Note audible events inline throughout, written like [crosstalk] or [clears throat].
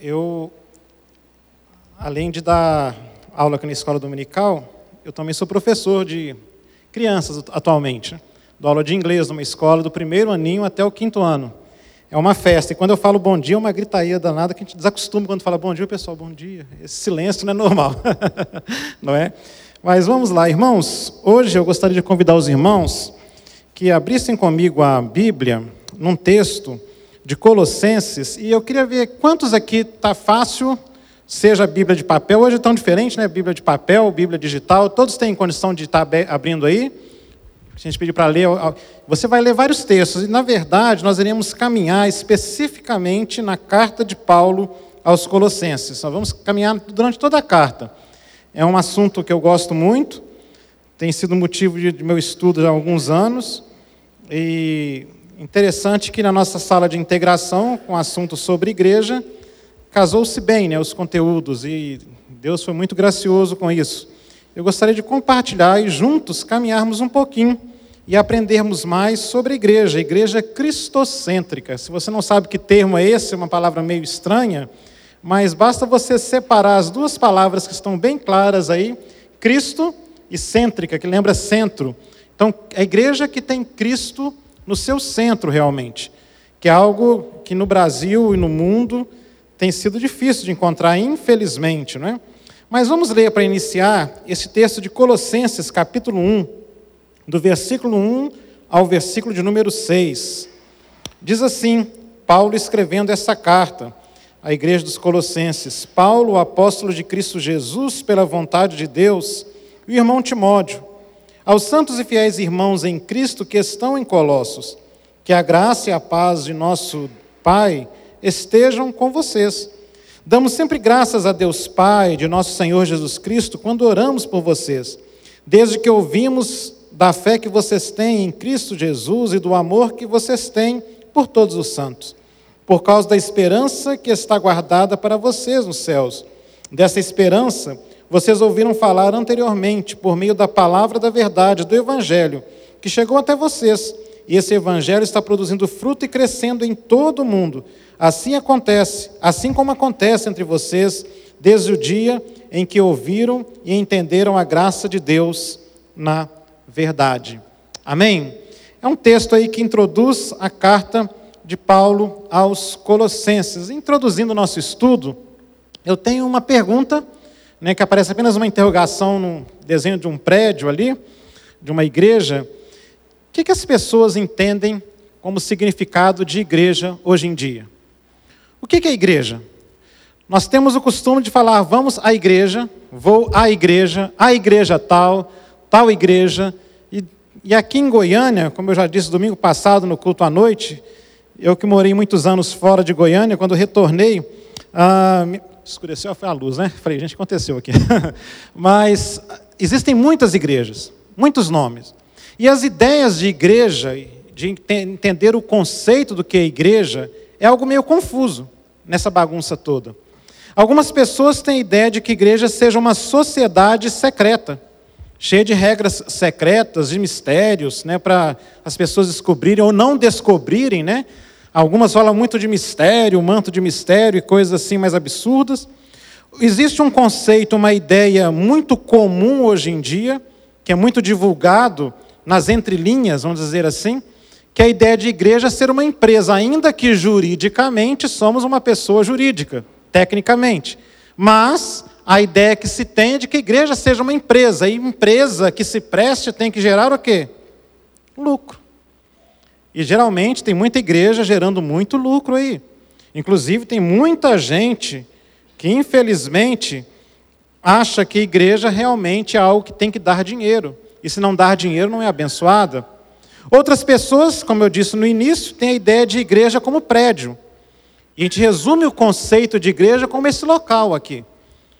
eu, além de dar aula aqui na escola dominical, eu também sou professor de crianças atualmente. Dou aula de inglês numa escola do primeiro aninho até o quinto ano. É uma festa. E quando eu falo bom dia, é uma gritaria danada que a gente desacostuma quando fala bom dia, pessoal, bom dia. Esse silêncio não é normal. [laughs] não é? Mas vamos lá, irmãos. Hoje eu gostaria de convidar os irmãos que abrissem comigo a Bíblia num texto de Colossenses. E eu queria ver quantos aqui está fácil, seja a Bíblia de papel. Hoje é tão diferente, né? Bíblia de papel, Bíblia digital. Todos têm condição de estar tá abrindo aí? a gente pedir para ler, você vai ler vários textos, e na verdade nós iremos caminhar especificamente na carta de Paulo aos Colossenses. Nós vamos caminhar durante toda a carta. É um assunto que eu gosto muito, tem sido motivo de meu estudo há alguns anos, e interessante que na nossa sala de integração, com assunto sobre igreja, casou-se bem né, os conteúdos, e Deus foi muito gracioso com isso. Eu gostaria de compartilhar e juntos caminharmos um pouquinho e aprendermos mais sobre a igreja, a igreja cristocêntrica. Se você não sabe que termo é esse, é uma palavra meio estranha, mas basta você separar as duas palavras que estão bem claras aí, Cristo e cêntrica, que lembra centro. Então, a igreja que tem Cristo no seu centro realmente, que é algo que no Brasil e no mundo tem sido difícil de encontrar, infelizmente, não é? Mas vamos ler para iniciar esse texto de Colossenses, capítulo 1, do versículo 1 ao versículo de número 6. Diz assim, Paulo escrevendo essa carta à igreja dos Colossenses: Paulo, apóstolo de Cristo Jesus, pela vontade de Deus, e o irmão Timóteo, aos santos e fiéis irmãos em Cristo que estão em Colossos, que a graça e a paz de nosso Pai estejam com vocês. Damos sempre graças a Deus Pai, de nosso Senhor Jesus Cristo, quando oramos por vocês, desde que ouvimos da fé que vocês têm em Cristo Jesus e do amor que vocês têm por todos os santos, por causa da esperança que está guardada para vocês nos céus. Dessa esperança, vocês ouviram falar anteriormente, por meio da palavra da verdade, do Evangelho, que chegou até vocês. E esse Evangelho está produzindo fruto e crescendo em todo o mundo. Assim acontece, assim como acontece entre vocês, desde o dia em que ouviram e entenderam a graça de Deus na verdade. Amém? É um texto aí que introduz a carta de Paulo aos Colossenses. Introduzindo o nosso estudo, eu tenho uma pergunta, né, que aparece apenas uma interrogação no desenho de um prédio ali, de uma igreja. O que, que as pessoas entendem como significado de igreja hoje em dia? O que, que é igreja? Nós temos o costume de falar, vamos à igreja, vou à igreja, à igreja tal, tal igreja. E, e aqui em Goiânia, como eu já disse domingo passado no culto à noite, eu que morei muitos anos fora de Goiânia, quando retornei, ah, escureceu a luz, né? Falei, gente, aconteceu aqui. [laughs] Mas existem muitas igrejas, muitos nomes. E as ideias de igreja, de entender o conceito do que é igreja, é algo meio confuso nessa bagunça toda. Algumas pessoas têm a ideia de que igreja seja uma sociedade secreta cheia de regras secretas, de mistérios, né, para as pessoas descobrirem ou não descobrirem, né? Algumas falam muito de mistério, manto de mistério e coisas assim mais absurdas. Existe um conceito, uma ideia muito comum hoje em dia, que é muito divulgado nas entrelinhas, vamos dizer assim, que é a ideia de igreja ser uma empresa, ainda que juridicamente somos uma pessoa jurídica, tecnicamente. Mas a ideia que se tem é de que a igreja seja uma empresa, e empresa que se preste tem que gerar o quê? Lucro. E geralmente tem muita igreja gerando muito lucro aí. Inclusive tem muita gente que infelizmente acha que igreja realmente é algo que tem que dar dinheiro. E se não dar dinheiro não é abençoada. Outras pessoas, como eu disse no início, têm a ideia de igreja como prédio. E a gente resume o conceito de igreja como esse local aqui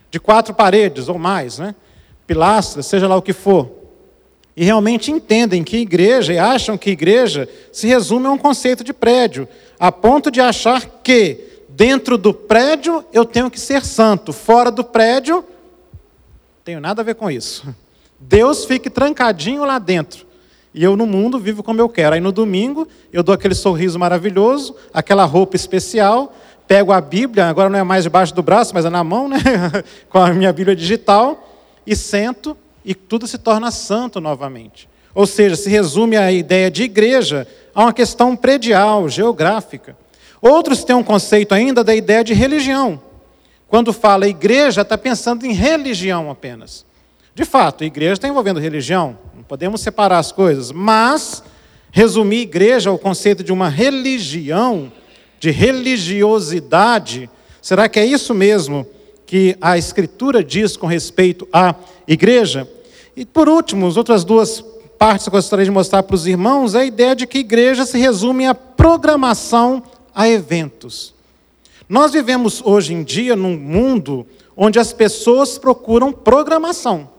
de quatro paredes ou mais, né? pilastras, seja lá o que for. E realmente entendem que igreja, e acham que igreja se resume a um conceito de prédio, a ponto de achar que dentro do prédio eu tenho que ser santo, fora do prédio, tenho nada a ver com isso. Deus fique trancadinho lá dentro. E eu no mundo vivo como eu quero. Aí no domingo eu dou aquele sorriso maravilhoso, aquela roupa especial, pego a Bíblia, agora não é mais debaixo do braço, mas é na mão, né? [laughs] com a minha Bíblia digital, e sento e tudo se torna santo novamente. Ou seja, se resume a ideia de igreja a uma questão predial, geográfica. Outros têm um conceito ainda da ideia de religião. Quando fala igreja, está pensando em religião apenas. De fato, igreja está envolvendo religião, não podemos separar as coisas, mas resumir igreja ao conceito de uma religião, de religiosidade, será que é isso mesmo que a Escritura diz com respeito à igreja? E por último, as outras duas partes que eu gostaria de mostrar para os irmãos é a ideia de que igreja se resume à programação a eventos. Nós vivemos hoje em dia num mundo onde as pessoas procuram programação.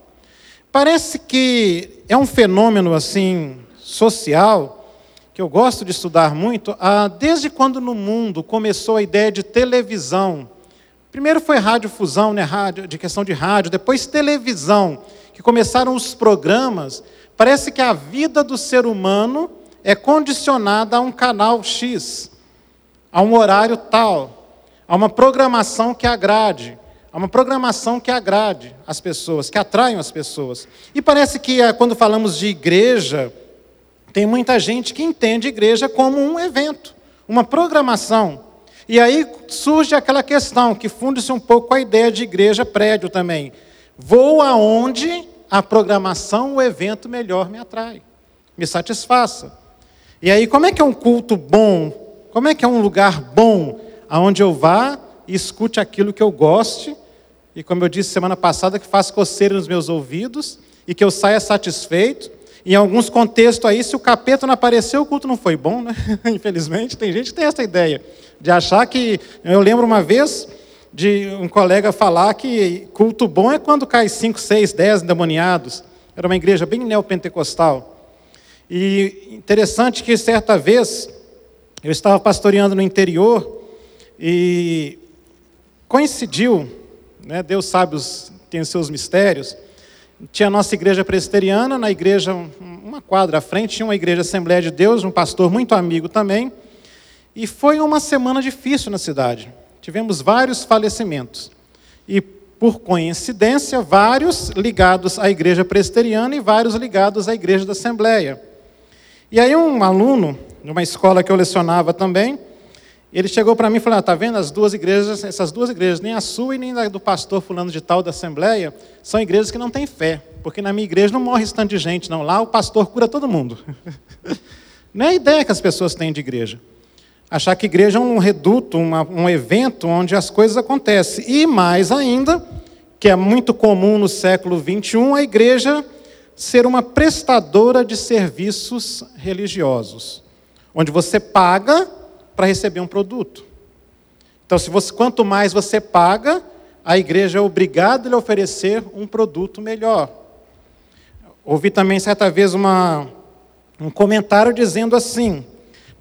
Parece que é um fenômeno assim social que eu gosto de estudar muito, ah, desde quando no mundo começou a ideia de televisão. Primeiro foi radiodifusão, né, rádio, de questão de rádio, depois televisão, que começaram os programas. Parece que a vida do ser humano é condicionada a um canal X, a um horário tal a uma programação que agrade, a uma programação que agrade as pessoas, que atraiam as pessoas. E parece que eh, quando falamos de igreja, tem muita gente que entende igreja como um evento, uma programação. E aí surge aquela questão que funde-se um pouco com a ideia de igreja prédio também. Vou aonde a programação, o evento melhor me atrai, me satisfaça. E aí, como é que é um culto bom? Como é que é um lugar bom? aonde eu vá e escute aquilo que eu goste, e como eu disse semana passada, que faça coceira nos meus ouvidos e que eu saia satisfeito. Em alguns contextos aí, se o capeta não apareceu, o culto não foi bom, né? [laughs] Infelizmente, tem gente que tem essa ideia de achar que. Eu lembro uma vez de um colega falar que culto bom é quando cai 5, 6, 10 endemoniados. Era uma igreja bem neopentecostal. E interessante que certa vez eu estava pastoreando no interior e coincidiu, né, Deus sabe, os, tem os seus mistérios. Tinha a nossa igreja presbiteriana, na igreja, uma quadra à frente, tinha uma igreja Assembleia de Deus, um pastor muito amigo também. E foi uma semana difícil na cidade. Tivemos vários falecimentos. E, por coincidência, vários ligados à igreja presbiteriana e vários ligados à igreja da Assembleia. E aí, um aluno, numa escola que eu lecionava também, ele chegou para mim e falou: ah, tá vendo as duas igrejas, essas duas igrejas, nem a sua e nem a do pastor fulano de tal da Assembleia, são igrejas que não têm fé, porque na minha igreja não morre tanto de gente, não. Lá o pastor cura todo mundo. não é a ideia que as pessoas têm de igreja. Achar que igreja é um reduto, uma, um evento onde as coisas acontecem. E mais ainda, que é muito comum no século XXI, a igreja ser uma prestadora de serviços religiosos, onde você paga para receber um produto. Então, se você, quanto mais você paga, a igreja é obrigada a lhe oferecer um produto melhor. Ouvi também certa vez uma, um comentário dizendo assim: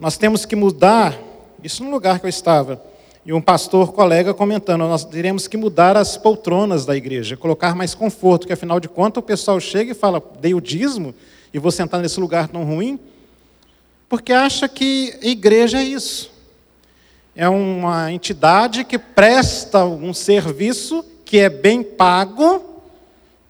nós temos que mudar, isso no lugar que eu estava, e um pastor colega comentando: nós teremos que mudar as poltronas da igreja, colocar mais conforto, que afinal de contas o pessoal chega e fala, dei o dízimo, e vou sentar nesse lugar tão ruim. Porque acha que igreja é isso. É uma entidade que presta um serviço que é bem pago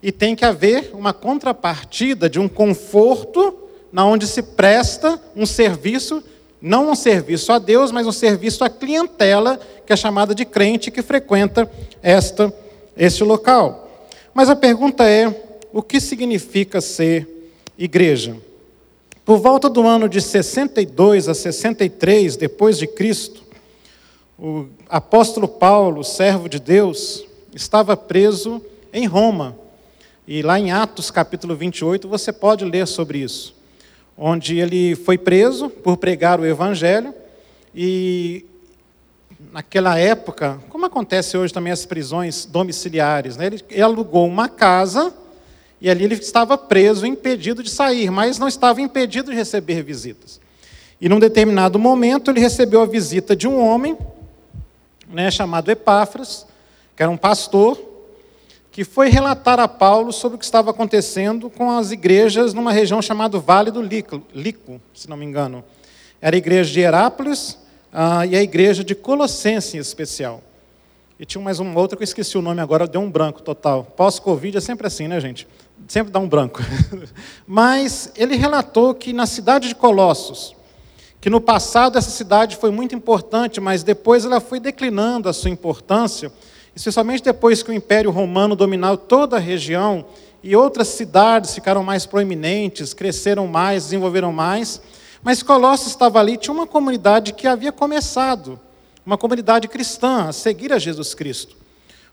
e tem que haver uma contrapartida de um conforto na onde se presta um serviço, não um serviço a Deus, mas um serviço à clientela que é chamada de crente que frequenta esta este local. Mas a pergunta é: o que significa ser igreja? Por volta do ano de 62 a 63 depois de Cristo, o apóstolo Paulo, servo de Deus, estava preso em Roma. E lá em Atos capítulo 28 você pode ler sobre isso, onde ele foi preso por pregar o evangelho e naquela época, como acontece hoje também as prisões domiciliares, né? ele, alugou uma casa e ali ele estava preso, impedido de sair, mas não estava impedido de receber visitas. E num determinado momento ele recebeu a visita de um homem, né, chamado Epáfras, que era um pastor, que foi relatar a Paulo sobre o que estava acontecendo com as igrejas numa região chamada Vale do Lico, se não me engano. Era a igreja de Herápolis, ah, e a igreja de Colossense em especial. E tinha mais uma outra que eu esqueci o nome agora, deu um branco total. Pós-Covid é sempre assim, né, gente? Sempre dá um branco. [laughs] Mas ele relatou que na cidade de Colossos, que no passado essa cidade foi muito importante, mas depois ela foi declinando a sua importância, especialmente depois que o Império Romano dominou toda a região e outras cidades ficaram mais proeminentes, cresceram mais, desenvolveram mais. Mas Colossos estava ali, tinha uma comunidade que havia começado uma comunidade cristã, a seguir a Jesus Cristo.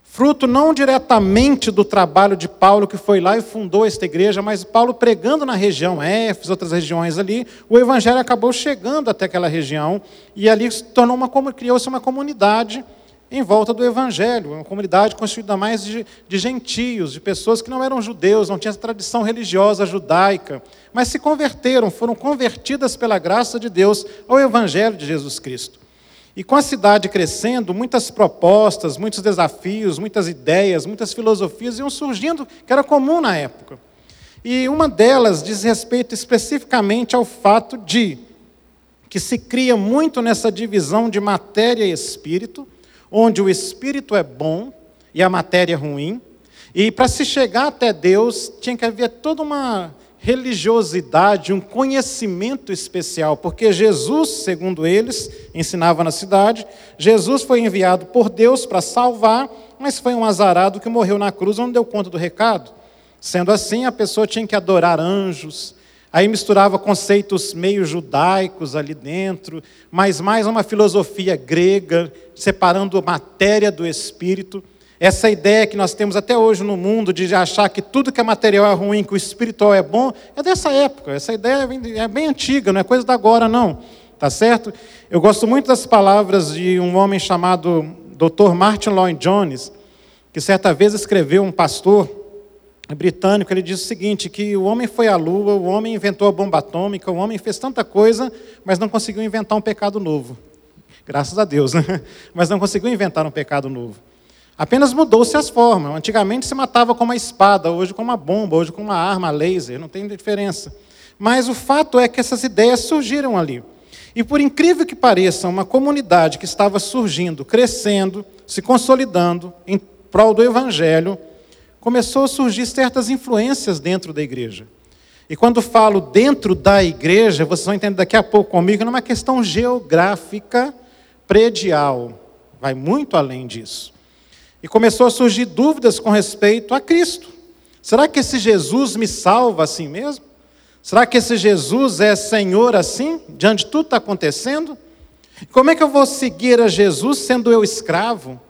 Fruto não diretamente do trabalho de Paulo, que foi lá e fundou esta igreja, mas Paulo pregando na região Éfeso, outras regiões ali, o evangelho acabou chegando até aquela região e ali tornou uma criou-se uma comunidade em volta do evangelho, uma comunidade constituída mais de, de gentios, de pessoas que não eram judeus, não tinham tradição religiosa judaica, mas se converteram, foram convertidas pela graça de Deus ao evangelho de Jesus Cristo. E com a cidade crescendo, muitas propostas, muitos desafios, muitas ideias, muitas filosofias iam surgindo, que era comum na época. E uma delas diz respeito especificamente ao fato de que se cria muito nessa divisão de matéria e espírito, onde o espírito é bom e a matéria é ruim. E para se chegar até Deus, tinha que haver toda uma religiosidade, um conhecimento especial, porque Jesus, segundo eles, ensinava na cidade, Jesus foi enviado por Deus para salvar, mas foi um azarado que morreu na cruz, não deu conta do recado. Sendo assim, a pessoa tinha que adorar anjos, aí misturava conceitos meio judaicos ali dentro, mas mais uma filosofia grega, separando matéria do espírito. Essa ideia que nós temos até hoje no mundo de achar que tudo que é material é ruim, que o espiritual é bom, é dessa época. Essa ideia é bem antiga, não é coisa da agora, não. Tá certo? Eu gosto muito das palavras de um homem chamado Dr. Martin Lloyd Jones, que certa vez escreveu um pastor britânico, ele diz o seguinte, que o homem foi à lua, o homem inventou a bomba atômica, o homem fez tanta coisa, mas não conseguiu inventar um pecado novo. Graças a Deus, né? [laughs] Mas não conseguiu inventar um pecado novo. Apenas mudou-se as formas. Antigamente se matava com uma espada, hoje com uma bomba, hoje com uma arma laser, não tem diferença. Mas o fato é que essas ideias surgiram ali. E por incrível que pareça, uma comunidade que estava surgindo, crescendo, se consolidando em prol do evangelho, começou a surgir certas influências dentro da igreja. E quando falo dentro da igreja, vocês vão entender daqui a pouco comigo, não é uma questão geográfica predial, vai muito além disso. E começou a surgir dúvidas com respeito a Cristo. Será que esse Jesus me salva assim mesmo? Será que esse Jesus é Senhor assim, diante de tudo que está acontecendo? Como é que eu vou seguir a Jesus sendo eu escravo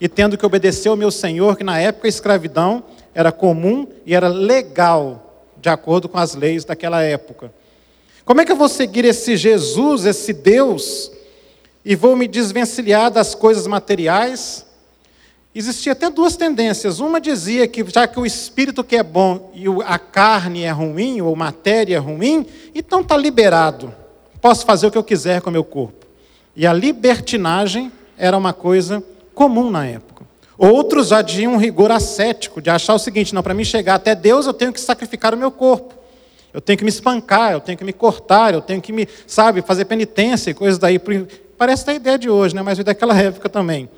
e tendo que obedecer ao meu Senhor, que na época a escravidão era comum e era legal, de acordo com as leis daquela época? Como é que eu vou seguir esse Jesus, esse Deus, e vou me desvencilhar das coisas materiais? Existia até duas tendências. Uma dizia que já que o espírito que é bom e a carne é ruim, ou matéria é ruim, então está liberado. Posso fazer o que eu quiser com o meu corpo. E a libertinagem era uma coisa comum na época. Outros já tinham um rigor ascético, de achar o seguinte: não, para mim chegar até Deus eu tenho que sacrificar o meu corpo. Eu tenho que me espancar, eu tenho que me cortar, eu tenho que me, sabe, fazer penitência e coisas daí. Parece a ideia de hoje, né? mas daquela época também.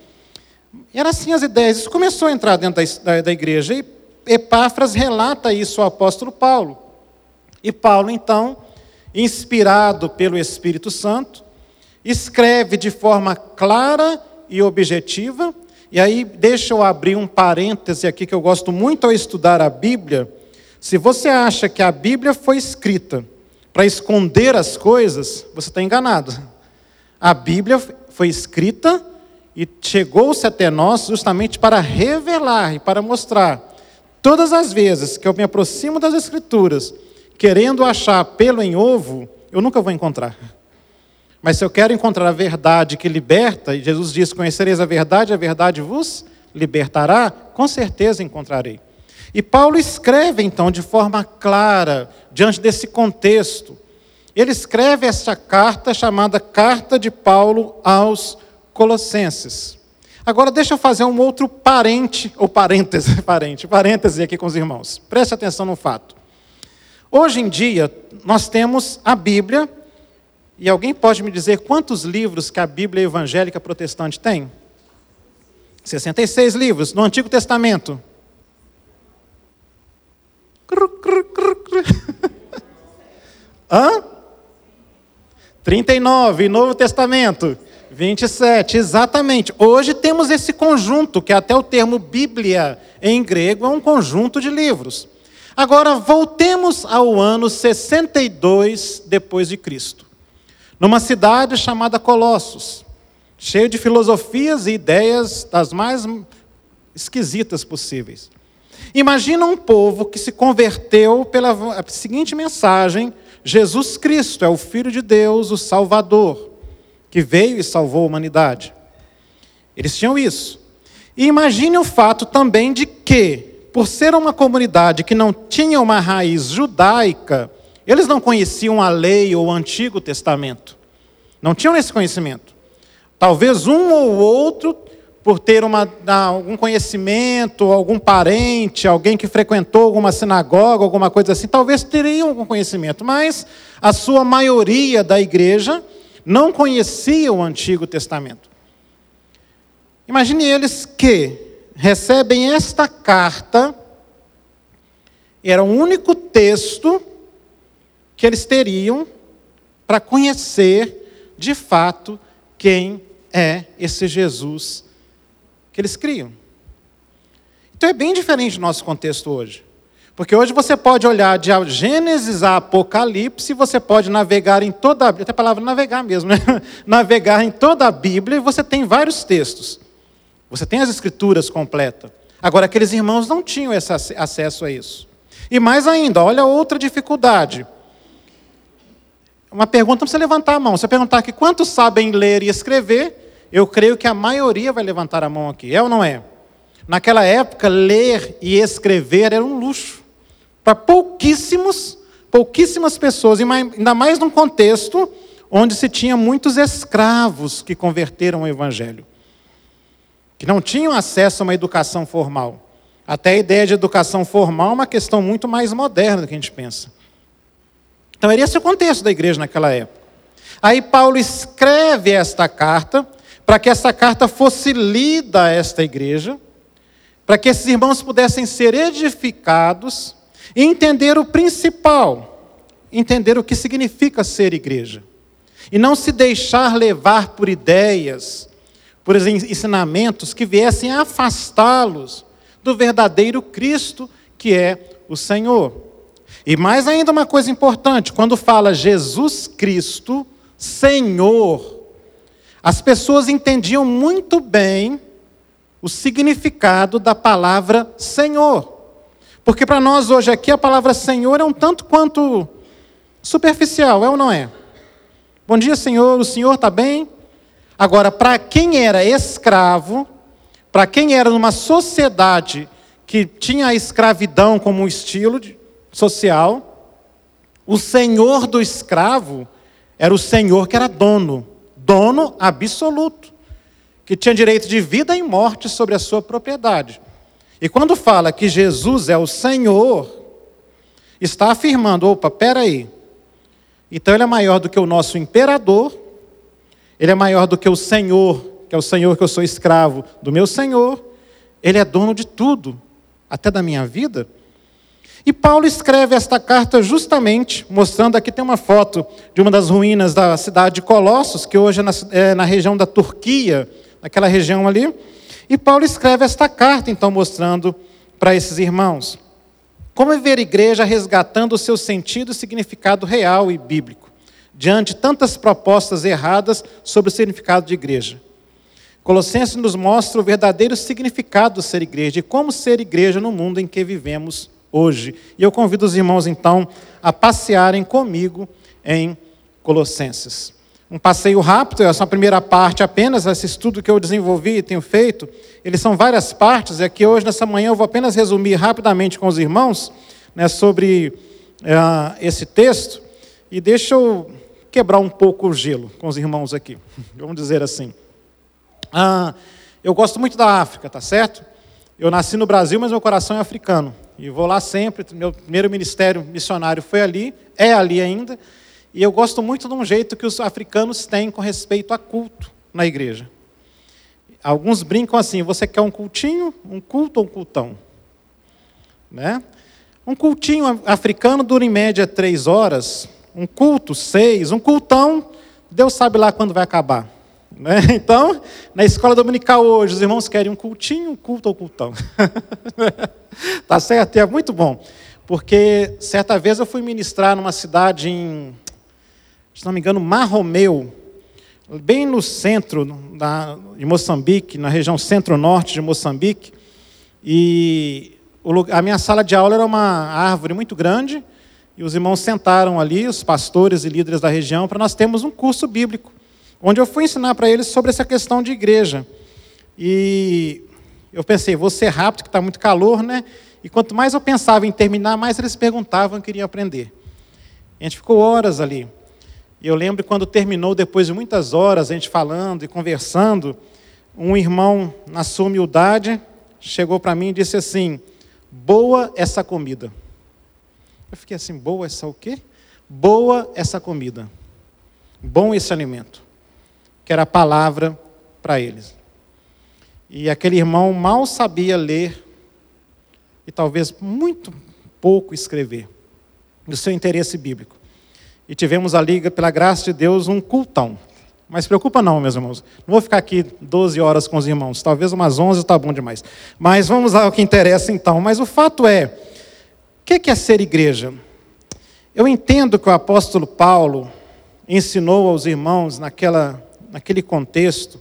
E eram assim as ideias. Isso começou a entrar dentro da, da igreja. E Epáfras relata isso ao apóstolo Paulo. E Paulo, então, inspirado pelo Espírito Santo, escreve de forma clara e objetiva. E aí, deixa eu abrir um parêntese aqui que eu gosto muito ao estudar a Bíblia. Se você acha que a Bíblia foi escrita para esconder as coisas, você está enganado. A Bíblia foi escrita e chegou-se até nós justamente para revelar e para mostrar. Todas as vezes que eu me aproximo das Escrituras, querendo achar pelo em ovo, eu nunca vou encontrar. Mas se eu quero encontrar a verdade que liberta, e Jesus diz: Conhecereis a verdade, a verdade vos libertará, com certeza encontrarei. E Paulo escreve então de forma clara, diante desse contexto. Ele escreve esta carta chamada Carta de Paulo aos Colossenses. Agora deixa eu fazer um outro parente, ou parêntese, [laughs] parente, parêntese aqui com os irmãos. Preste atenção no fato. Hoje em dia, nós temos a Bíblia, E alguém pode me dizer quantos livros que a Bíblia evangélica protestante tem? 66 livros. No Antigo Testamento? [laughs] Hã? 39. Novo Testamento? 27, exatamente. Hoje temos esse conjunto, que até o termo Bíblia em grego é um conjunto de livros. Agora voltemos ao ano 62 depois de Cristo. Numa cidade chamada Colossos, cheio de filosofias e ideias das mais esquisitas possíveis. Imagina um povo que se converteu pela seguinte mensagem: Jesus Cristo é o Filho de Deus, o Salvador que veio e salvou a humanidade. Eles tinham isso. E imagine o fato também de que, por ser uma comunidade que não tinha uma raiz judaica, eles não conheciam a lei ou o Antigo Testamento. Não tinham esse conhecimento. Talvez um ou outro, por ter uma, algum conhecimento, algum parente, alguém que frequentou alguma sinagoga, alguma coisa assim, talvez teriam algum conhecimento, mas a sua maioria da igreja não conheciam o Antigo Testamento. Imagine eles que recebem esta carta, era o único texto que eles teriam para conhecer de fato quem é esse Jesus que eles criam. Então é bem diferente do nosso contexto hoje. Porque hoje você pode olhar de Gênesis a Apocalipse, você pode navegar em toda a Bíblia, até a palavra navegar mesmo, né? [laughs] navegar em toda a Bíblia e você tem vários textos. Você tem as escrituras completas. Agora, aqueles irmãos não tinham esse acesso a isso. E mais ainda, olha outra dificuldade. Uma pergunta, não precisa levantar a mão. Se eu perguntar aqui quantos sabem ler e escrever, eu creio que a maioria vai levantar a mão aqui. É ou não é? Naquela época, ler e escrever era um luxo para pouquíssimos, pouquíssimas pessoas, ainda mais num contexto onde se tinha muitos escravos que converteram ao Evangelho, que não tinham acesso a uma educação formal. Até a ideia de educação formal é uma questão muito mais moderna do que a gente pensa. Então, esse o contexto da igreja naquela época. Aí, Paulo escreve esta carta, para que essa carta fosse lida a esta igreja, para que esses irmãos pudessem ser edificados e entender o principal, entender o que significa ser igreja. E não se deixar levar por ideias, por ensinamentos que viessem afastá-los do verdadeiro Cristo, que é o Senhor. E mais ainda uma coisa importante, quando fala Jesus Cristo, Senhor, as pessoas entendiam muito bem o significado da palavra Senhor. Porque para nós hoje aqui a palavra Senhor é um tanto quanto superficial, é ou não é? Bom dia, Senhor, o Senhor está bem? Agora, para quem era escravo, para quem era numa sociedade que tinha a escravidão como um estilo social, o senhor do escravo era o senhor que era dono, dono absoluto, que tinha direito de vida e morte sobre a sua propriedade. E quando fala que Jesus é o Senhor, está afirmando: opa, peraí. Então ele é maior do que o nosso imperador, ele é maior do que o Senhor, que é o Senhor que eu sou escravo do meu Senhor, ele é dono de tudo, até da minha vida. E Paulo escreve esta carta justamente, mostrando aqui tem uma foto de uma das ruínas da cidade de Colossos, que hoje é na, é na região da Turquia, naquela região ali. E Paulo escreve esta carta, então, mostrando para esses irmãos como viver a igreja resgatando o seu sentido e significado real e bíblico, diante de tantas propostas erradas sobre o significado de igreja. Colossenses nos mostra o verdadeiro significado de ser igreja e como ser igreja no mundo em que vivemos hoje. E eu convido os irmãos, então, a passearem comigo em Colossenses um passeio rápido, essa é primeira parte apenas, esse estudo que eu desenvolvi e tenho feito, eles são várias partes, e aqui hoje, nessa manhã, eu vou apenas resumir rapidamente com os irmãos né, sobre uh, esse texto, e deixa eu quebrar um pouco o gelo com os irmãos aqui, [laughs] vamos dizer assim. Uh, eu gosto muito da África, tá certo? Eu nasci no Brasil, mas meu coração é africano, e vou lá sempre, meu primeiro ministério missionário foi ali, é ali ainda, E eu gosto muito de um jeito que os africanos têm com respeito a culto na igreja. Alguns brincam assim: você quer um cultinho, um culto ou um cultão? Né? Um cultinho africano dura em média três horas, um culto seis, um cultão, Deus sabe lá quando vai acabar. Né? [laughs] Então, na escola dominical hoje, os irmãos querem um cultinho, um culto ou cultão. [laughs] tá certo? É muito bom. Porque certa vez eu fui ministrar numa cidade em, se não me engano, Marromeu, bem no centro da, de Moçambique, na região centro-norte de Moçambique. E o, a minha sala de aula era uma árvore muito grande, e os irmãos sentaram ali, os pastores e líderes da região, para nós termos um curso bíblico, onde eu fui ensinar para eles sobre essa questão de igreja. E eu pensei, vou ser rápido, que está muito calor, né? E quanto mais eu pensava em terminar, mais eles perguntavam e queriam aprender. a gente ficou horas ali. E eu lembro quando terminou, depois de muitas horas, a gente falando e conversando, um irmão, na sua humildade, chegou para mim e disse assim: Boa essa comida. Eu fiquei assim: Boa essa o quê? Boa essa comida. Bom esse alimento. Que era a palavra para eles. E aquele irmão mal sabia ler e talvez muito pouco escrever, do seu interesse bíblico. E tivemos ali, pela graça de Deus, um cultão. Mas preocupa não, meus irmãos. Não vou ficar aqui 12 horas com os irmãos. Talvez umas 11 está bom demais. Mas vamos ao que interessa então. Mas o fato é, o que é ser igreja? Eu entendo que o apóstolo Paulo ensinou aos irmãos naquela, naquele contexto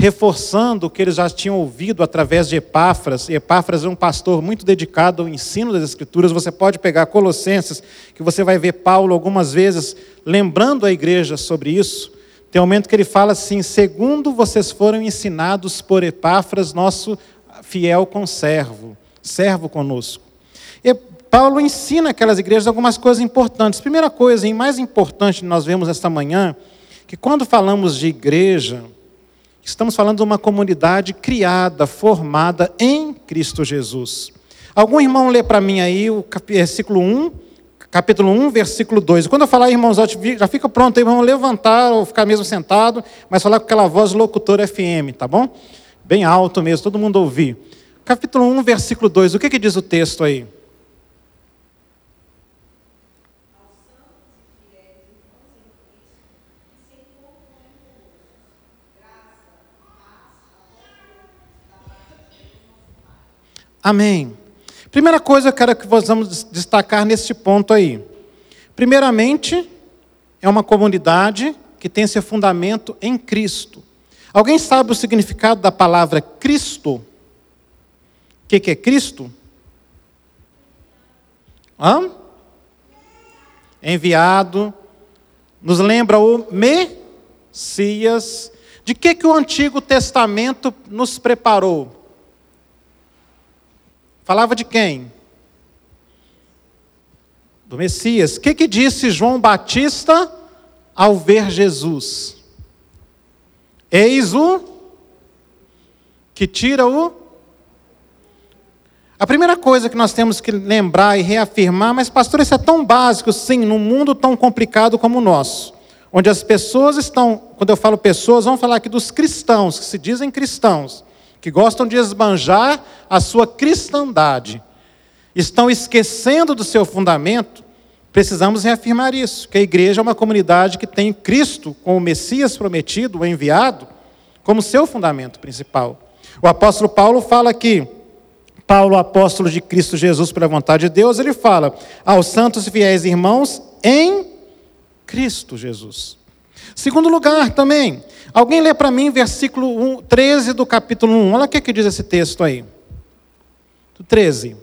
reforçando o que eles já tinham ouvido através de Epáfras. E Epáfras é um pastor muito dedicado ao ensino das Escrituras. Você pode pegar Colossenses, que você vai ver Paulo algumas vezes lembrando a igreja sobre isso. Tem um momento que ele fala assim: segundo vocês foram ensinados por Epáfras, nosso fiel conservo, servo conosco. E Paulo ensina aquelas igrejas algumas coisas importantes. Primeira coisa, e mais importante, nós vemos esta manhã, que quando falamos de igreja, Estamos falando de uma comunidade criada, formada em Cristo Jesus. Algum irmão lê para mim aí o versículo 1, capítulo 1, versículo 2. Quando eu falar, irmãos, já fica pronto aí, vamos levantar ou ficar mesmo sentado, mas falar com aquela voz locutora FM, tá bom? Bem alto mesmo, todo mundo ouvir. Capítulo 1, versículo 2, o que, que diz o texto aí? Amém. Primeira coisa eu quero que vamos destacar neste ponto aí. Primeiramente, é uma comunidade que tem seu fundamento em Cristo. Alguém sabe o significado da palavra Cristo? O que, que é Cristo? Hã? Enviado. Nos lembra o Messias. De que, que o Antigo Testamento nos preparou? Falava de quem? Do Messias. O que, que disse João Batista ao ver Jesus? Eis o que tira o. A primeira coisa que nós temos que lembrar e reafirmar, mas pastor, isso é tão básico, sim, num mundo tão complicado como o nosso, onde as pessoas estão, quando eu falo pessoas, vamos falar aqui dos cristãos, que se dizem cristãos, que gostam de esbanjar a sua cristandade, estão esquecendo do seu fundamento, precisamos reafirmar isso, que a igreja é uma comunidade que tem Cristo, com o Messias prometido, o enviado, como seu fundamento principal. O apóstolo Paulo fala aqui, Paulo, apóstolo de Cristo Jesus pela vontade de Deus, ele fala aos santos e fiéis irmãos em Cristo Jesus. Segundo lugar também, Alguém lê para mim versículo 1, 13 do capítulo 1. Olha o que, que diz esse texto aí. 13.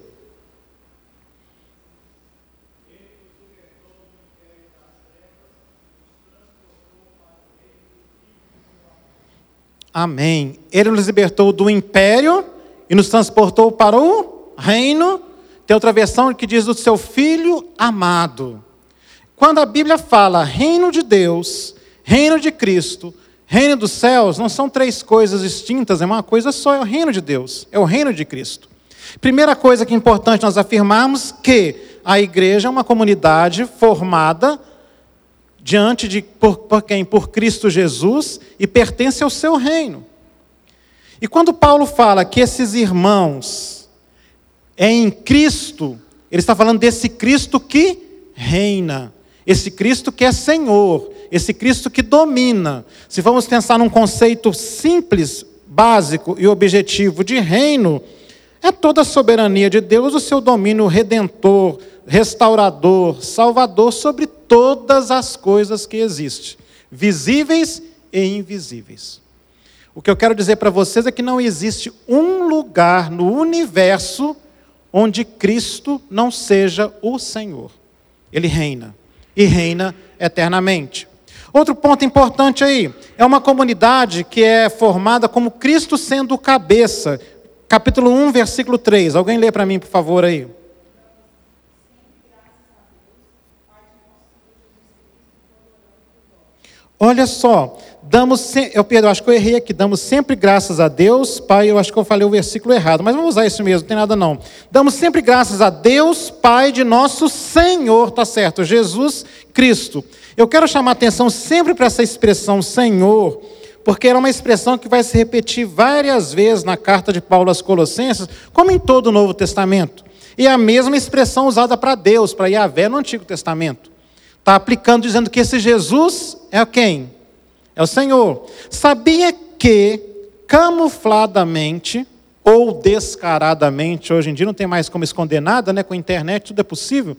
Amém. Ele nos libertou do império e nos transportou para o reino. Tem outra versão que diz do seu filho amado. Quando a Bíblia fala reino de Deus, reino de Cristo, Reino dos céus não são três coisas distintas, é uma coisa só, é o reino de Deus, é o reino de Cristo. Primeira coisa que é importante nós afirmarmos que a igreja é uma comunidade formada diante de por, por quem? Por Cristo Jesus e pertence ao seu reino. E quando Paulo fala que esses irmãos é em Cristo, ele está falando desse Cristo que reina, esse Cristo que é Senhor, esse Cristo que domina. Se vamos pensar num conceito simples, básico e objetivo de reino, é toda a soberania de Deus, o seu domínio redentor, restaurador, salvador sobre todas as coisas que existem, visíveis e invisíveis. O que eu quero dizer para vocês é que não existe um lugar no universo onde Cristo não seja o Senhor. Ele reina e reina eternamente. Outro ponto importante aí, é uma comunidade que é formada como Cristo sendo o cabeça. Capítulo 1, versículo 3. Alguém lê para mim, por favor, aí. Olha só, damos, eu Pedro, acho que eu errei aqui, damos sempre graças a Deus, Pai, eu acho que eu falei o versículo errado, mas vamos usar isso mesmo, não tem nada não. Damos sempre graças a Deus, Pai de nosso Senhor, tá certo, Jesus Cristo. Eu quero chamar atenção sempre para essa expressão Senhor, porque era uma expressão que vai se repetir várias vezes na carta de Paulo aos Colossenses, como em todo o Novo Testamento. E a mesma expressão usada para Deus, para Yahvé no Antigo Testamento. Está aplicando, dizendo que esse Jesus é quem? É o Senhor. Sabia que, camufladamente, ou descaradamente, hoje em dia não tem mais como esconder nada, né? com a internet tudo é possível.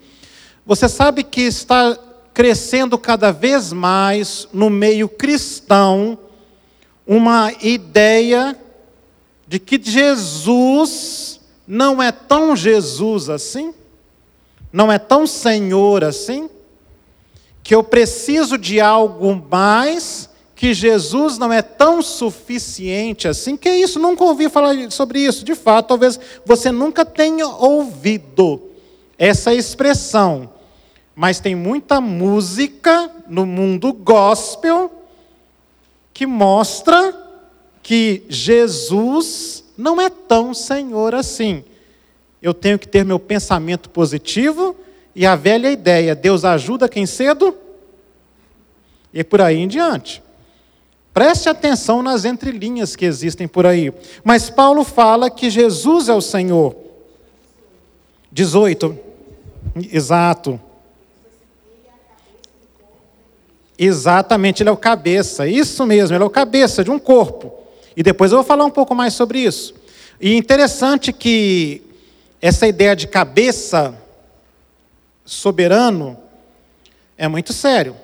Você sabe que está crescendo cada vez mais no meio cristão uma ideia de que Jesus não é tão Jesus assim, não é tão Senhor assim, que eu preciso de algo mais, que Jesus não é tão suficiente assim, que isso, nunca ouvi falar sobre isso. De fato, talvez você nunca tenha ouvido essa expressão, mas tem muita música no mundo gospel que mostra que Jesus não é tão Senhor assim. Eu tenho que ter meu pensamento positivo e a velha ideia, Deus ajuda quem cedo? E por aí em diante. Preste atenção nas entrelinhas que existem por aí. Mas Paulo fala que Jesus é o Senhor. 18. Exato. Exatamente, ele é o cabeça. Isso mesmo, ele é o cabeça de um corpo. E depois eu vou falar um pouco mais sobre isso. E interessante que essa ideia de cabeça soberano é muito sério.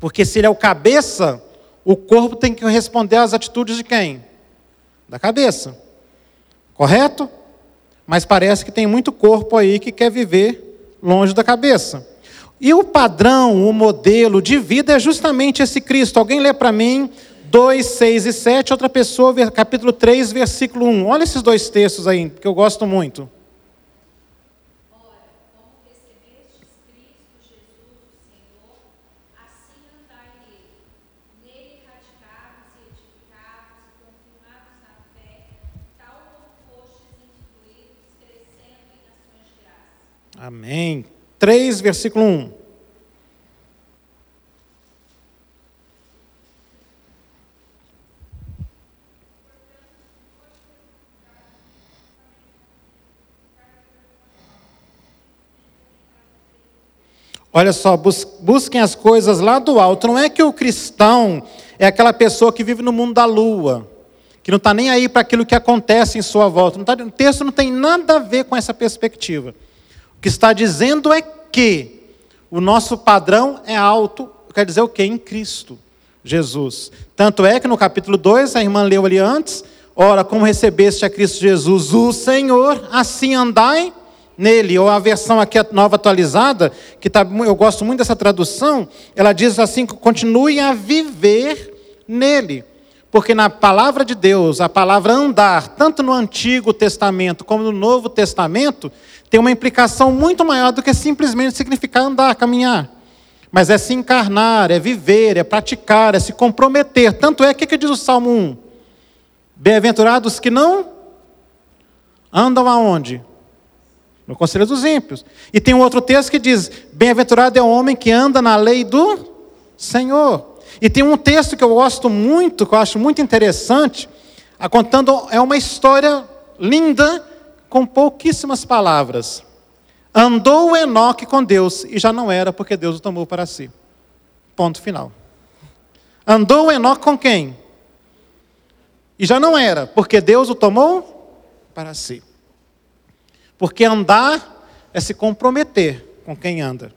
Porque se ele é o cabeça, o corpo tem que responder às atitudes de quem? Da cabeça. Correto? Mas parece que tem muito corpo aí que quer viver longe da cabeça. E o padrão, o modelo de vida é justamente esse Cristo. Alguém lê para mim 2, 6 e 7, outra pessoa, capítulo 3, versículo 1. Olha esses dois textos aí, que eu gosto muito. Amém. 3, versículo 1. Olha só, busquem as coisas lá do alto. Não é que o cristão é aquela pessoa que vive no mundo da lua, que não está nem aí para aquilo que acontece em sua volta. Tá, o texto não tem nada a ver com essa perspectiva. O que está dizendo é que o nosso padrão é alto, quer dizer o quê? Em Cristo Jesus. Tanto é que no capítulo 2, a irmã leu ali antes, ora, como recebeste a Cristo Jesus, o Senhor, assim andai nele. Ou a versão aqui nova atualizada, que tá, eu gosto muito dessa tradução, ela diz assim: continue a viver nele. Porque na palavra de Deus, a palavra andar, tanto no Antigo Testamento como no Novo Testamento, tem uma implicação muito maior do que simplesmente significar andar, caminhar. Mas é se encarnar, é viver, é praticar, é se comprometer. Tanto é que, que diz o Salmo 1? Bem-aventurados que não andam aonde? No conselho dos ímpios. E tem um outro texto que diz: Bem-aventurado é o homem que anda na lei do Senhor. E tem um texto que eu gosto muito, que eu acho muito interessante, contando é uma história linda com pouquíssimas palavras. Andou Enoque com Deus e já não era porque Deus o tomou para si. Ponto final. Andou Enoque com quem? E já não era porque Deus o tomou para si. Porque andar é se comprometer com quem anda.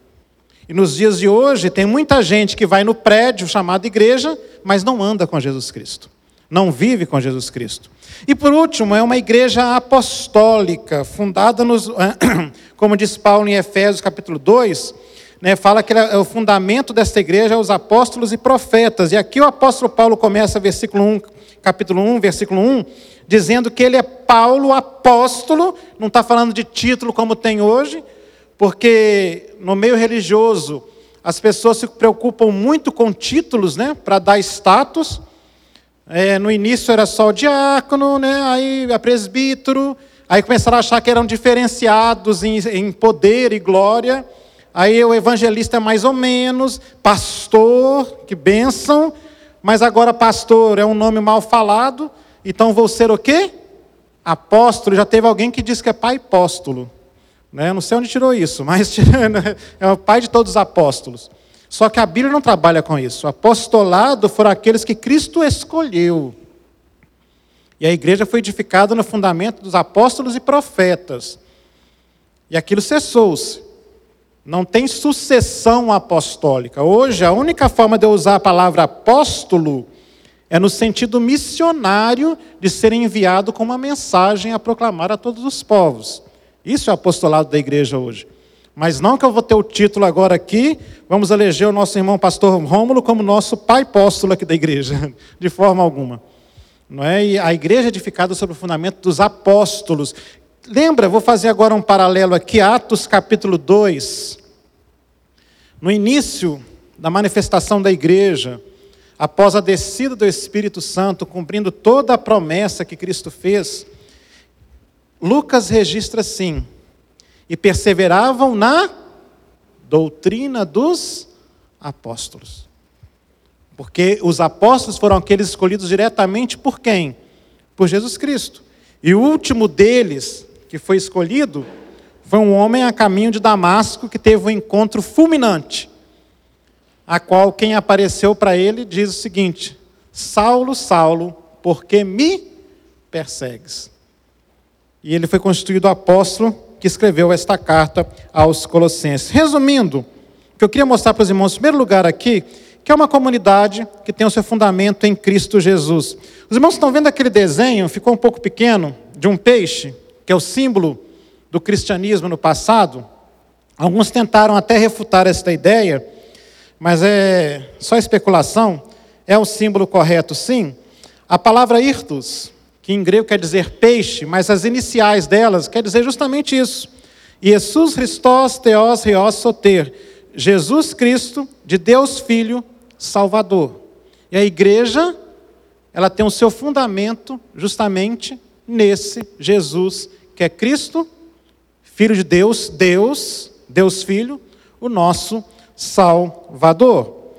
E nos dias de hoje tem muita gente que vai no prédio chamado igreja, mas não anda com Jesus Cristo. Não vive com Jesus Cristo. E por último, é uma igreja apostólica, fundada nos, [clears throat] como diz Paulo em Efésios capítulo 2, né, fala que é o fundamento desta igreja é os apóstolos e profetas. E aqui o apóstolo Paulo começa versículo 1, capítulo 1, versículo 1, dizendo que ele é Paulo apóstolo, não está falando de título como tem hoje, porque no meio religioso as pessoas se preocupam muito com títulos, né, para dar status. É, no início era só o diácono, né, aí a presbítero, aí começaram a achar que eram diferenciados em, em poder e glória. Aí o evangelista é mais ou menos, pastor, que bênção, mas agora pastor é um nome mal falado, então vou ser o quê? Apóstolo, já teve alguém que disse que é pai apóstolo. Né? Não sei onde tirou isso, [laughs] mas é o pai de todos os apóstolos. Só que a Bíblia não trabalha com isso. O apostolado foram aqueles que Cristo escolheu. E a igreja foi edificada no fundamento dos apóstolos e profetas. E aquilo cessou-se. Não tem sucessão apostólica. Hoje, a única forma de eu usar a palavra apóstolo é no sentido missionário de ser enviado com uma mensagem a proclamar a todos os povos. Isso é o apostolado da igreja hoje. Mas não que eu vou ter o título agora aqui, vamos eleger o nosso irmão pastor Rômulo como nosso pai apóstolo aqui da igreja, [laughs] de forma alguma. Não é? E a igreja é edificada sobre o fundamento dos apóstolos. Lembra, vou fazer agora um paralelo aqui, Atos capítulo 2. No início da manifestação da igreja, após a descida do Espírito Santo, cumprindo toda a promessa que Cristo fez, Lucas registra assim: e perseveravam na doutrina dos apóstolos. Porque os apóstolos foram aqueles escolhidos diretamente por quem? Por Jesus Cristo. E o último deles, que foi escolhido, foi um homem a caminho de Damasco que teve um encontro fulminante, a qual quem apareceu para ele diz o seguinte: Saulo, Saulo, por que me persegues? E ele foi constituído apóstolo que escreveu esta carta aos Colossenses. Resumindo, o que eu queria mostrar para os irmãos, em primeiro lugar aqui, que é uma comunidade que tem o seu fundamento em Cristo Jesus. Os irmãos estão vendo aquele desenho, ficou um pouco pequeno, de um peixe, que é o símbolo do cristianismo no passado. Alguns tentaram até refutar esta ideia, mas é só especulação. É o símbolo correto, sim. A palavra irtus, que em grego quer dizer peixe, mas as iniciais delas quer dizer justamente isso. Jesus Christos Theos Rios Soter. Jesus Cristo, de Deus Filho, Salvador. E a igreja, ela tem o seu fundamento justamente nesse Jesus, que é Cristo, Filho de Deus, Deus, Deus Filho, o nosso Salvador.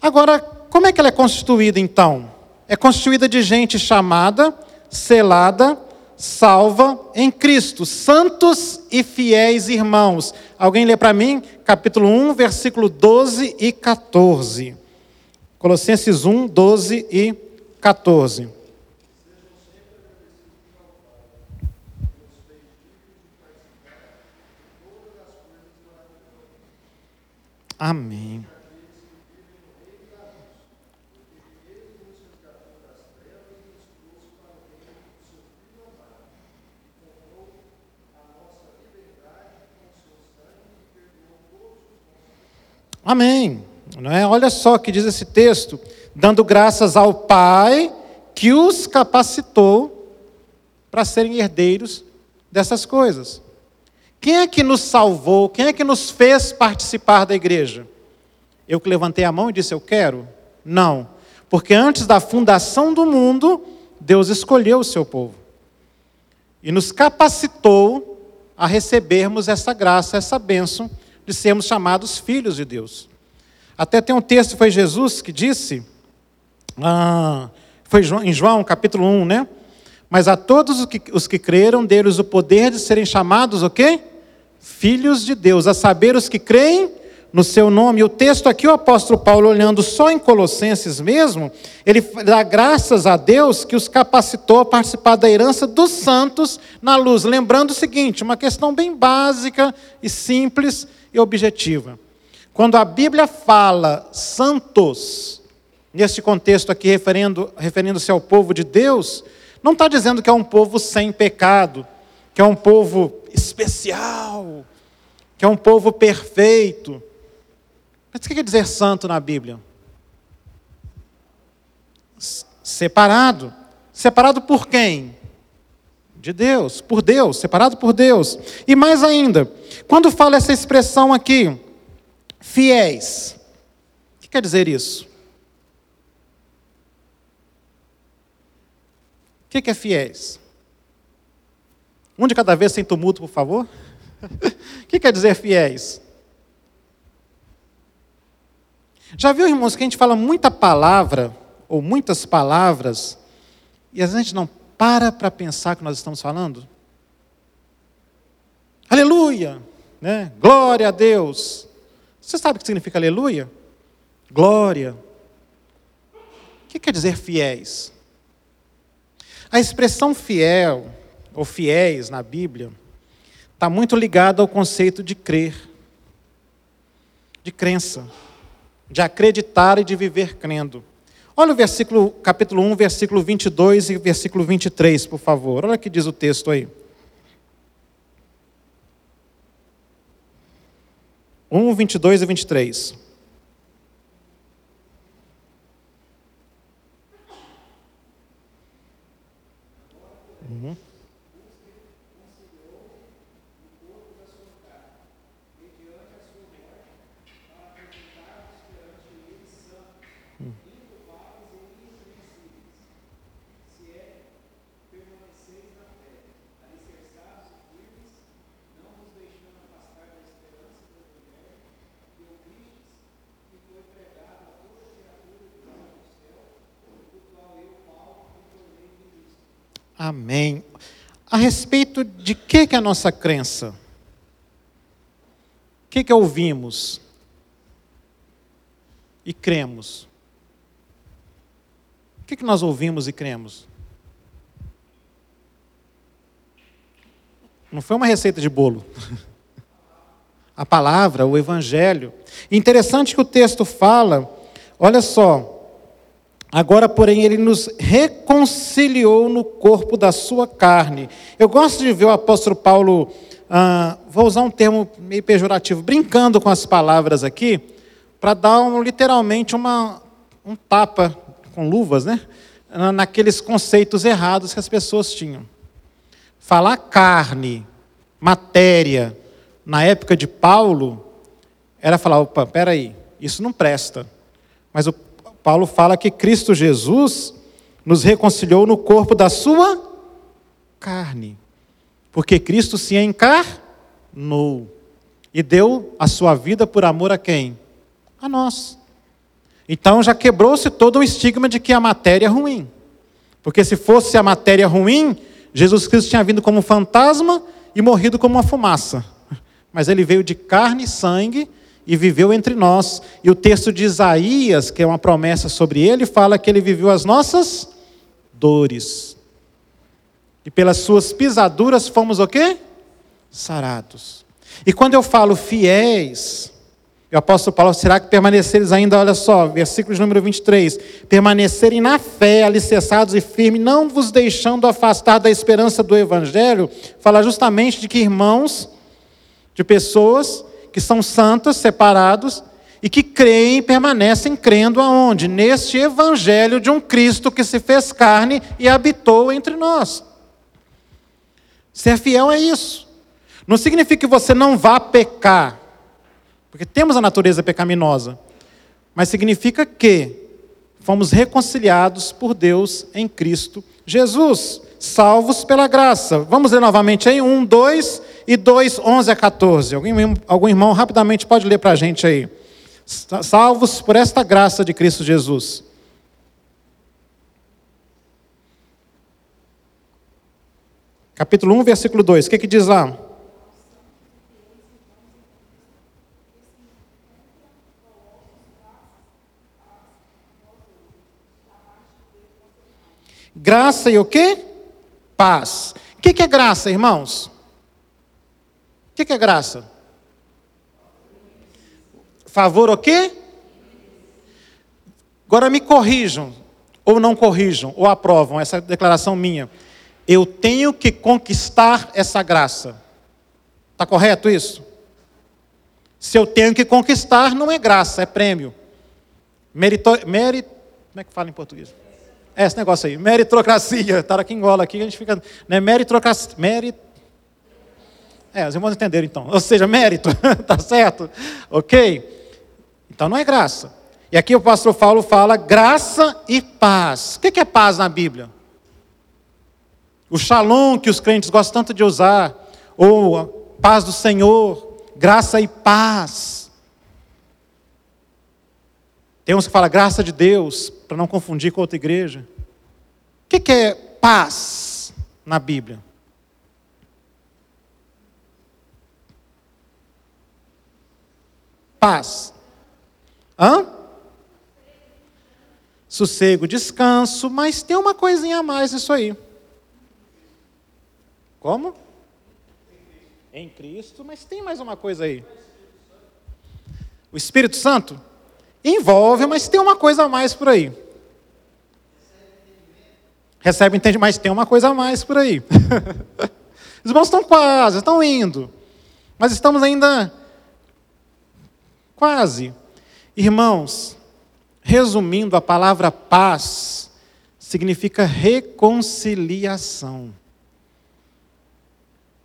Agora, como é que ela é constituída então? É constituída de gente chamada selada, salva em Cristo, santos e fiéis irmãos. Alguém lê para mim, capítulo 1, versículo 12 e 14. Colossenses 1, 12 e 14. Amém. Amém. Não é? Olha só que diz esse texto: dando graças ao Pai que os capacitou para serem herdeiros dessas coisas. Quem é que nos salvou? Quem é que nos fez participar da igreja? Eu que levantei a mão e disse: Eu quero? Não. Porque antes da fundação do mundo, Deus escolheu o seu povo e nos capacitou a recebermos essa graça, essa bênção de sermos chamados filhos de Deus. Até tem um texto, foi Jesus que disse, ah, foi em João capítulo 1, né? Mas a todos os que, os que creram, deles o poder de serem chamados o quê? Filhos de Deus, a saber os que creem no seu nome. O texto aqui, o apóstolo Paulo, olhando só em Colossenses mesmo, ele dá graças a Deus que os capacitou a participar da herança dos santos na luz. Lembrando o seguinte, uma questão bem básica e simples e objetiva. Quando a Bíblia fala santos, neste contexto aqui, referindo-se referindo ao povo de Deus, não está dizendo que é um povo sem pecado, que é um povo especial, que é um povo perfeito. Mas o que quer dizer santo na Bíblia? Separado. Separado por quem? De Deus, por Deus, separado por Deus. E mais ainda, quando fala essa expressão aqui, fiéis, o que quer dizer isso? O que é fiéis? Um de cada vez sem tumulto, por favor. [laughs] O que quer dizer fiéis? Já viu, irmãos, que a gente fala muita palavra, ou muitas palavras, e a gente não para para pensar que nós estamos falando? Aleluia! Né? Glória a Deus! Você sabe o que significa aleluia? Glória. O que quer dizer fiéis? A expressão fiel, ou fiéis na Bíblia, está muito ligada ao conceito de crer, de crença de acreditar e de viver crendo. Olha o versículo, capítulo 1, versículo 22 e versículo 23, por favor. Olha o que diz o texto aí. 1, 22 e 23. Uhum. Amém. A respeito de que, que é a nossa crença? O que, que ouvimos? E cremos? O que, que nós ouvimos e cremos? Não foi uma receita de bolo. [laughs] A palavra, o evangelho. Interessante que o texto fala, olha só, Agora, porém, ele nos reconciliou no corpo da sua carne. Eu gosto de ver o apóstolo Paulo, ah, vou usar um termo meio pejorativo, brincando com as palavras aqui, para dar um, literalmente uma, um tapa com luvas, né? Naqueles conceitos errados que as pessoas tinham. Falar carne, matéria, na época de Paulo, era falar: opa, peraí, isso não presta. Mas o Paulo fala que Cristo Jesus nos reconciliou no corpo da sua carne. Porque Cristo se encarnou e deu a sua vida por amor a quem? A nós. Então já quebrou-se todo o estigma de que a matéria é ruim. Porque se fosse a matéria ruim, Jesus Cristo tinha vindo como um fantasma e morrido como uma fumaça. Mas ele veio de carne e sangue e viveu entre nós. E o texto de Isaías, que é uma promessa sobre ele, fala que ele viveu as nossas dores. E pelas suas pisaduras fomos o quê? Sarados. E quando eu falo fiéis, o apóstolo Paulo, será que permaneceres ainda, olha só, versículo número 23, permanecerem na fé, alicerçados e firmes, não vos deixando afastar da esperança do evangelho, fala justamente de que irmãos, de pessoas que são santos, separados, e que creem e permanecem crendo aonde? Neste evangelho de um Cristo que se fez carne e habitou entre nós. Ser fiel é isso. Não significa que você não vá pecar, porque temos a natureza pecaminosa, mas significa que fomos reconciliados por Deus em Cristo Jesus, salvos pela graça. Vamos ler novamente aí, um, dois e 2, 11 a 14. Algum, algum irmão rapidamente pode ler para a gente aí. Salvos por esta graça de Cristo Jesus. Capítulo 1, versículo 2. O que, que diz lá? Graça e o quê? Paz. O que, que é graça, irmãos? O que, que é graça? Favor o quê? Agora me corrijam, ou não corrijam, ou aprovam essa declaração minha. Eu tenho que conquistar essa graça. Está correto isso? Se eu tenho que conquistar, não é graça, é prêmio. Merito, merit, como é que fala em português? É esse negócio aí, meritocracia. Está aqui em gola aqui, a gente fica. Né, meritocracia. Merit... É, os irmãos entenderam então. Ou seja, mérito, [laughs] tá certo? Ok? Então não é graça. E aqui o pastor Paulo fala graça e paz. O que é paz na Bíblia? O shalom que os crentes gostam tanto de usar, ou a paz do Senhor, graça e paz. Tem uns que falam graça de Deus, para não confundir com outra igreja. O que é paz na Bíblia? Paz. Hã? Sossego, descanso, mas tem uma coisinha a mais nisso aí. Como? Em Cristo, mas tem mais uma coisa aí. O Espírito Santo envolve, mas tem uma coisa a mais por aí. Recebe entendimento, mas tem uma coisa a mais por aí. [laughs] Os irmãos estão quase, estão indo. Mas estamos ainda quase. Irmãos, resumindo, a palavra paz significa reconciliação.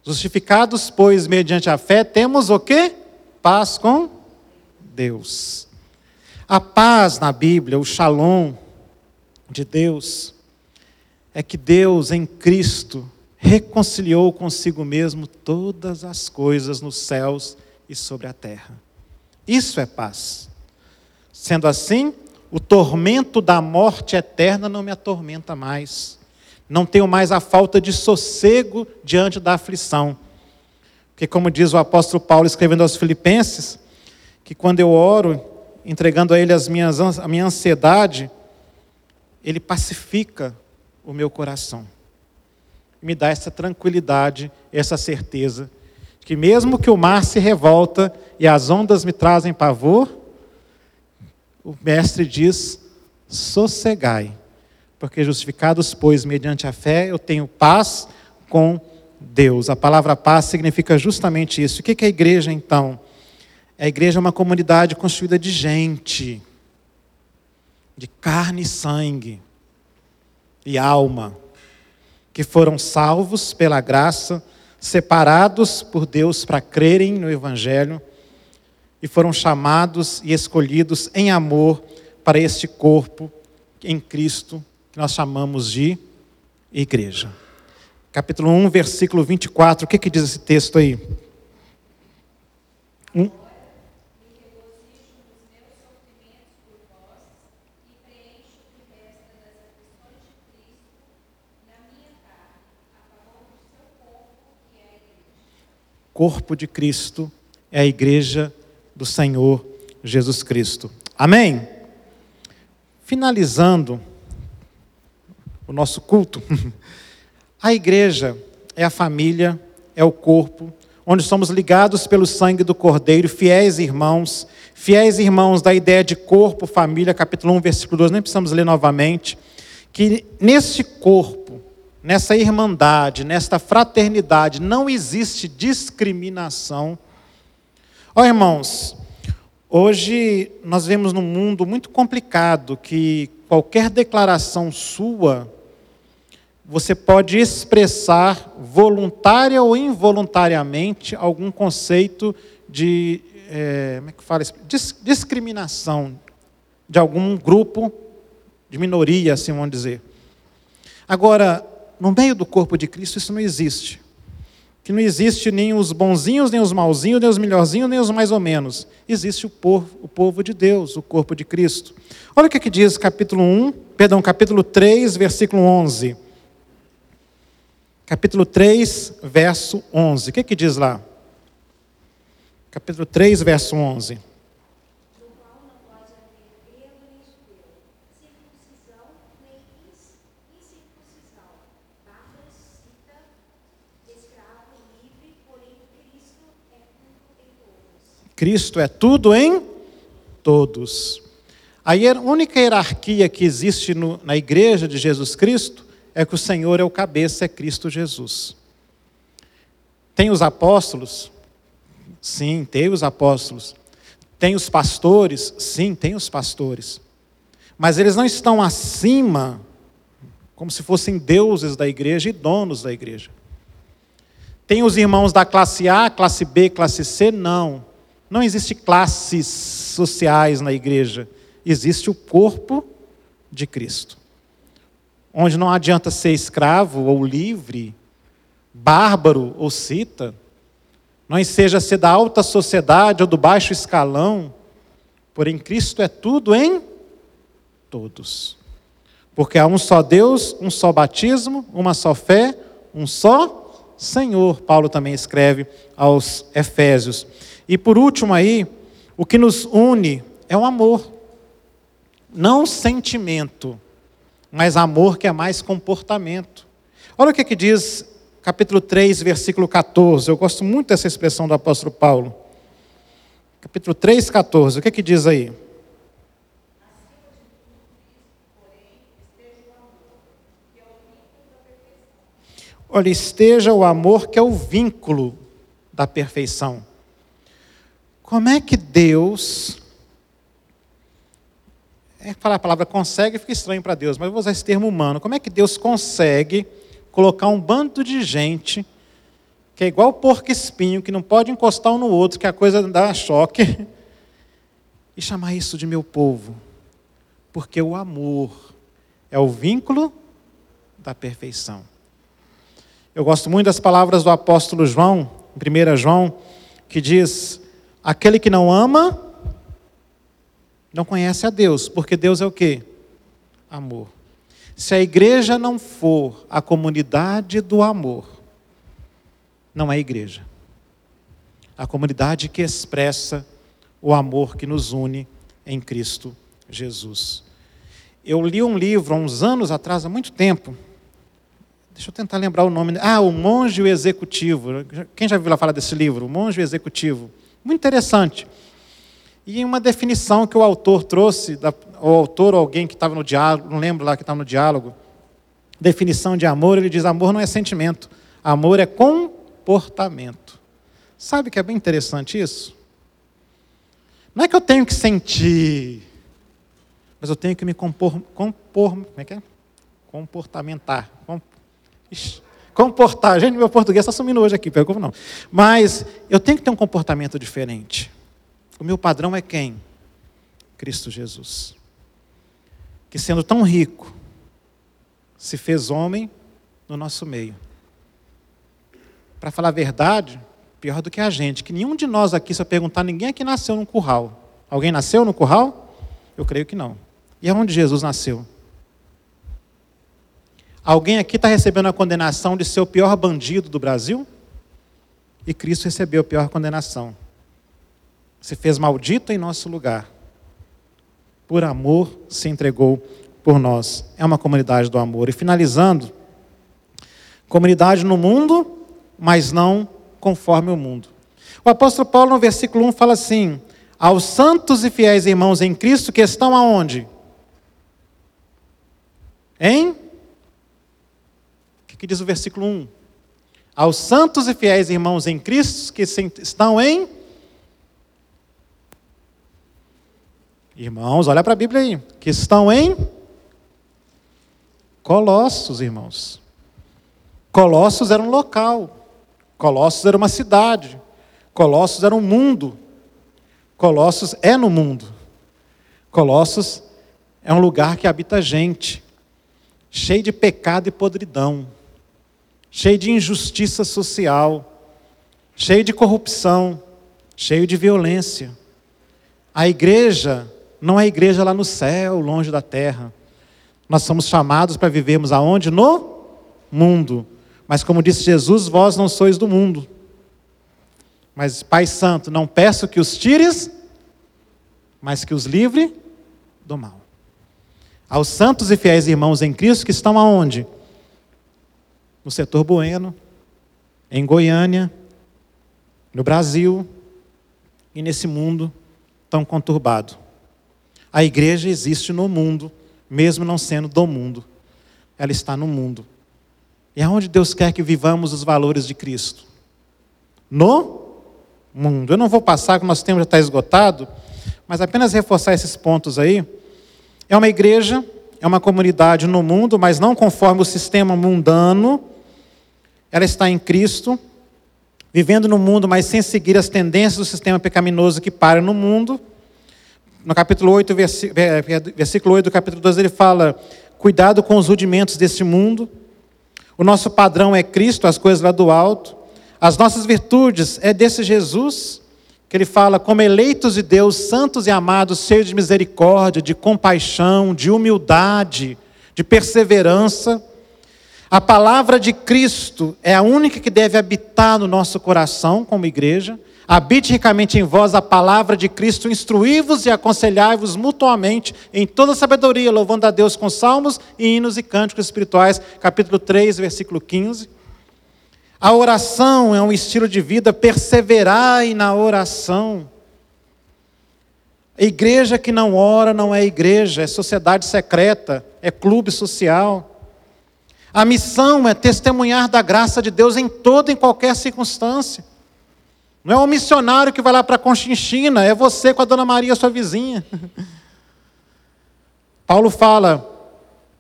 Justificados, pois, mediante a fé, temos o quê? Paz com Deus. A paz na Bíblia, o shalom de Deus, é que Deus em Cristo reconciliou consigo mesmo todas as coisas nos céus e sobre a terra. Isso é paz. Sendo assim, o tormento da morte eterna não me atormenta mais não tenho mais a falta de sossego diante da aflição. Porque, como diz o apóstolo Paulo escrevendo aos Filipenses, que quando eu oro, entregando a Ele as minhas, a minha ansiedade, Ele pacifica o meu coração. Me dá essa tranquilidade, essa certeza, que mesmo que o mar se revolta e as ondas me trazem pavor, o Mestre diz: sossegai porque justificados, pois, mediante a fé, eu tenho paz com Deus. A palavra paz significa justamente isso. O que é a igreja, então? A igreja é uma comunidade construída de gente, de carne e sangue, e alma, que foram salvos pela graça, separados por Deus para crerem no Evangelho, e foram chamados e escolhidos em amor para este corpo em Cristo que nós chamamos de igreja. Capítulo 1, versículo 24, o que, que diz esse texto aí? Um. Corpo de Cristo é a igreja do Senhor Jesus Cristo. Amém? Finalizando o nosso culto. [laughs] A igreja é a família, é o corpo, onde somos ligados pelo sangue do Cordeiro, fiéis irmãos, fiéis irmãos da ideia de corpo, família, capítulo 1, versículo 2, nem precisamos ler novamente, que neste corpo, nessa irmandade, nesta fraternidade, não existe discriminação. Ó irmãos, hoje nós vemos num mundo muito complicado que qualquer declaração sua você pode expressar voluntária ou involuntariamente algum conceito de é, como é que fala discriminação de algum grupo de minoria, assim vamos dizer. Agora, no meio do corpo de Cristo isso não existe. que não existe nem os bonzinhos, nem os malzinhos, nem os melhorzinhos, nem os mais ou menos. Existe o povo, o povo de Deus, o corpo de Cristo. Olha o que, que diz capítulo 1, perdão, capítulo 3, versículo 11. Capítulo 3, verso 11. O que, que diz lá? Capítulo 3, verso 11. Cristo é tudo em todos. A única hierarquia que existe no, na igreja de Jesus Cristo é que o Senhor é o cabeça, é Cristo Jesus. Tem os apóstolos? Sim, tem os apóstolos. Tem os pastores? Sim, tem os pastores. Mas eles não estão acima, como se fossem deuses da igreja e donos da igreja. Tem os irmãos da classe A, classe B, classe C? Não. Não existe classes sociais na igreja. Existe o corpo de Cristo. Onde não adianta ser escravo ou livre, bárbaro ou cita, não seja ser da alta sociedade ou do baixo escalão, porém Cristo é tudo em todos. Porque há um só Deus, um só batismo, uma só fé, um só Senhor. Paulo também escreve aos Efésios. E por último aí, o que nos une é o amor. Não sentimento, mas amor que é mais comportamento. Olha o que, que diz capítulo 3, versículo 14. Eu gosto muito dessa expressão do apóstolo Paulo. Capítulo 3, 14. O que, que diz aí? Olha, esteja o amor que é o vínculo da perfeição. Como é que Deus. É falar a palavra consegue fica estranho para Deus, mas eu vou usar esse termo humano. Como é que Deus consegue colocar um bando de gente que é igual porco espinho, que não pode encostar um no outro, que a coisa dá choque, e chamar isso de meu povo? Porque o amor é o vínculo da perfeição. Eu gosto muito das palavras do apóstolo João, em 1 João, que diz: Aquele que não ama, não conhece a Deus, porque Deus é o quê? Amor. Se a igreja não for a comunidade do amor, não é igreja. A comunidade que expressa o amor que nos une em Cristo Jesus. Eu li um livro há uns anos atrás, há muito tempo. Deixa eu tentar lembrar o nome. Ah, O Monge e o Executivo. Quem já viu falar desse livro? O Monge e o Executivo. Muito interessante. E uma definição que o autor trouxe, o autor ou alguém que estava no diálogo, não lembro lá que estava no diálogo, definição de amor, ele diz: amor não é sentimento, amor é comportamento. Sabe que é bem interessante isso? Não é que eu tenho que sentir, mas eu tenho que me compor, compor como é que é? comportamentar. Com, ixi, comportar. Gente, meu português está sumindo hoje aqui, pegou não. Mas eu tenho que ter um comportamento diferente. O meu padrão é quem? Cristo Jesus. Que sendo tão rico, se fez homem no nosso meio. Para falar a verdade, pior do que a gente, que nenhum de nós aqui, se eu perguntar, ninguém aqui nasceu num curral. Alguém nasceu no curral? Eu creio que não. E aonde Jesus nasceu? Alguém aqui está recebendo a condenação de ser o pior bandido do Brasil? E Cristo recebeu a pior condenação. Se fez maldito em nosso lugar. Por amor se entregou por nós. É uma comunidade do amor. E finalizando, comunidade no mundo, mas não conforme o mundo. O apóstolo Paulo, no versículo 1, fala assim: Aos santos e fiéis irmãos em Cristo que estão aonde? Em que diz o versículo 1? Aos santos e fiéis irmãos em Cristo que estão em. Irmãos, olha para a Bíblia aí. Que estão em. Colossos, irmãos. Colossos era um local. Colossos era uma cidade. Colossos era um mundo. Colossos é no mundo. Colossos é um lugar que habita gente, cheio de pecado e podridão cheio de injustiça social, cheio de corrupção, cheio de violência. A igreja não é igreja lá no céu, longe da terra. Nós somos chamados para vivermos aonde? No mundo. Mas como disse Jesus, vós não sois do mundo. Mas, Pai Santo, não peço que os tires, mas que os livre do mal. Aos santos e fiéis irmãos em Cristo que estão aonde? No setor bueno, em Goiânia, no Brasil e nesse mundo tão conturbado. A igreja existe no mundo, mesmo não sendo do mundo. Ela está no mundo. E aonde Deus quer que vivamos os valores de Cristo? No mundo. Eu não vou passar, que o nosso tempo já está esgotado, mas apenas reforçar esses pontos aí. É uma igreja, é uma comunidade no mundo, mas não conforme o sistema mundano. Ela está em Cristo, vivendo no mundo, mas sem seguir as tendências do sistema pecaminoso que para no mundo. No capítulo 8, versículo 8 do capítulo 12, ele fala: Cuidado com os rudimentos deste mundo. O nosso padrão é Cristo, as coisas lá do alto. As nossas virtudes é desse Jesus, que ele fala, como eleitos de Deus, santos e amados, cheios de misericórdia, de compaixão, de humildade, de perseverança. A palavra de Cristo é a única que deve habitar no nosso coração como igreja. Habite ricamente em vós a palavra de Cristo, instruí-vos e aconselhai-vos mutuamente em toda sabedoria, louvando a Deus com salmos e hinos e cânticos espirituais. Capítulo 3, versículo 15. A oração é um estilo de vida, perseverai na oração. A igreja que não ora não é igreja, é sociedade secreta, é clube social. A missão é testemunhar da graça de Deus em toda e em qualquer circunstância. Não é o missionário que vai lá para Conchinchina, é você com a Dona Maria, sua vizinha. [laughs] Paulo fala: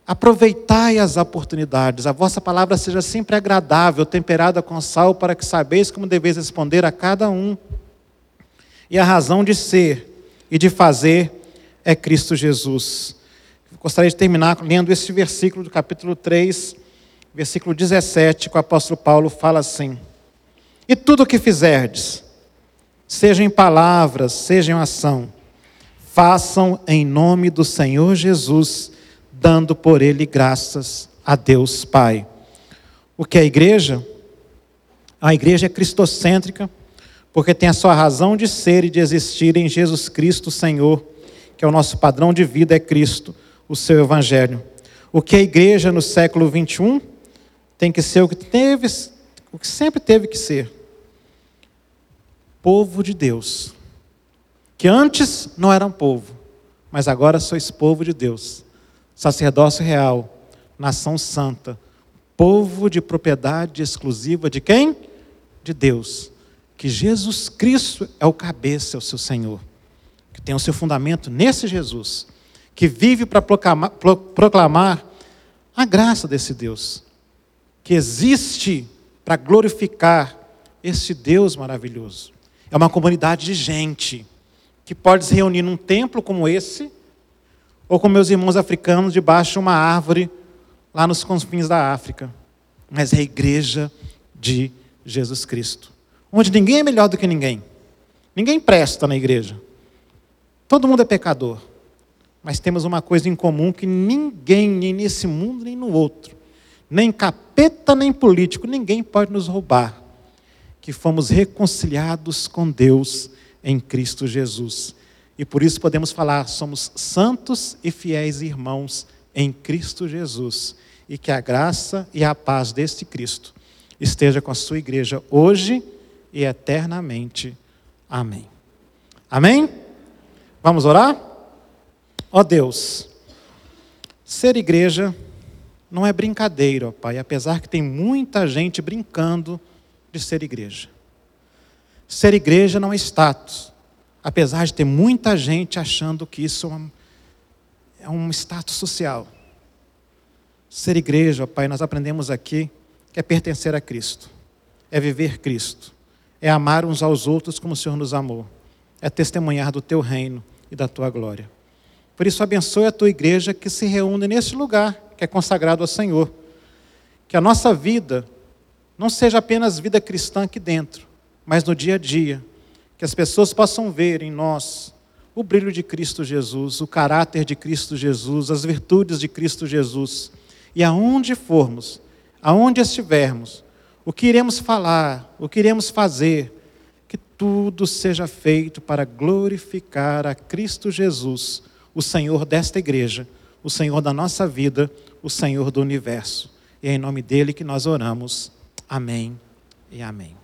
aproveitai as oportunidades, a vossa palavra seja sempre agradável, temperada com sal, para que sabeis como deveis responder a cada um. E a razão de ser e de fazer é Cristo Jesus. Gostaria de terminar lendo esse versículo do capítulo 3, versículo 17, que o apóstolo Paulo fala assim. E tudo o que fizerdes, seja em palavras, seja em ação, façam em nome do Senhor Jesus, dando por ele graças a Deus Pai. O que é a igreja? A igreja é cristocêntrica, porque tem a sua razão de ser e de existir em Jesus Cristo, Senhor, que é o nosso padrão de vida, é Cristo, o seu Evangelho. O que é a igreja no século 21 tem que ser o que teve, o que sempre teve que ser. Povo de Deus, que antes não eram povo, mas agora sois povo de Deus, sacerdócio real, nação santa, povo de propriedade exclusiva de quem? De Deus. Que Jesus Cristo é o cabeça, é o seu Senhor, que tem o seu fundamento nesse Jesus, que vive para proclamar, proclamar a graça desse Deus, que existe para glorificar esse Deus maravilhoso. É uma comunidade de gente que pode se reunir num templo como esse, ou com meus irmãos africanos debaixo de uma árvore lá nos confins da África. Mas é a igreja de Jesus Cristo, onde ninguém é melhor do que ninguém. Ninguém presta na igreja. Todo mundo é pecador. Mas temos uma coisa em comum que ninguém, nem nesse mundo, nem no outro, nem capeta, nem político, ninguém pode nos roubar que fomos reconciliados com Deus em Cristo Jesus. E por isso podemos falar, somos santos e fiéis irmãos em Cristo Jesus. E que a graça e a paz deste Cristo esteja com a sua igreja hoje e eternamente. Amém. Amém? Vamos orar? Ó Deus, ser igreja não é brincadeira, ó Pai, apesar que tem muita gente brincando de ser igreja. Ser igreja não é status, apesar de ter muita gente achando que isso é um status social. Ser igreja, ó Pai, nós aprendemos aqui que é pertencer a Cristo, é viver Cristo, é amar uns aos outros como o Senhor nos amou, é testemunhar do teu reino e da tua glória. Por isso, abençoe a tua igreja que se reúne neste lugar que é consagrado ao Senhor. Que a nossa vida não seja apenas vida cristã aqui dentro, mas no dia a dia, que as pessoas possam ver em nós o brilho de Cristo Jesus, o caráter de Cristo Jesus, as virtudes de Cristo Jesus. E aonde formos, aonde estivermos, o que iremos falar, o que iremos fazer, que tudo seja feito para glorificar a Cristo Jesus, o Senhor desta igreja, o Senhor da nossa vida, o Senhor do universo. E é em nome dele que nós oramos. Amém e amém.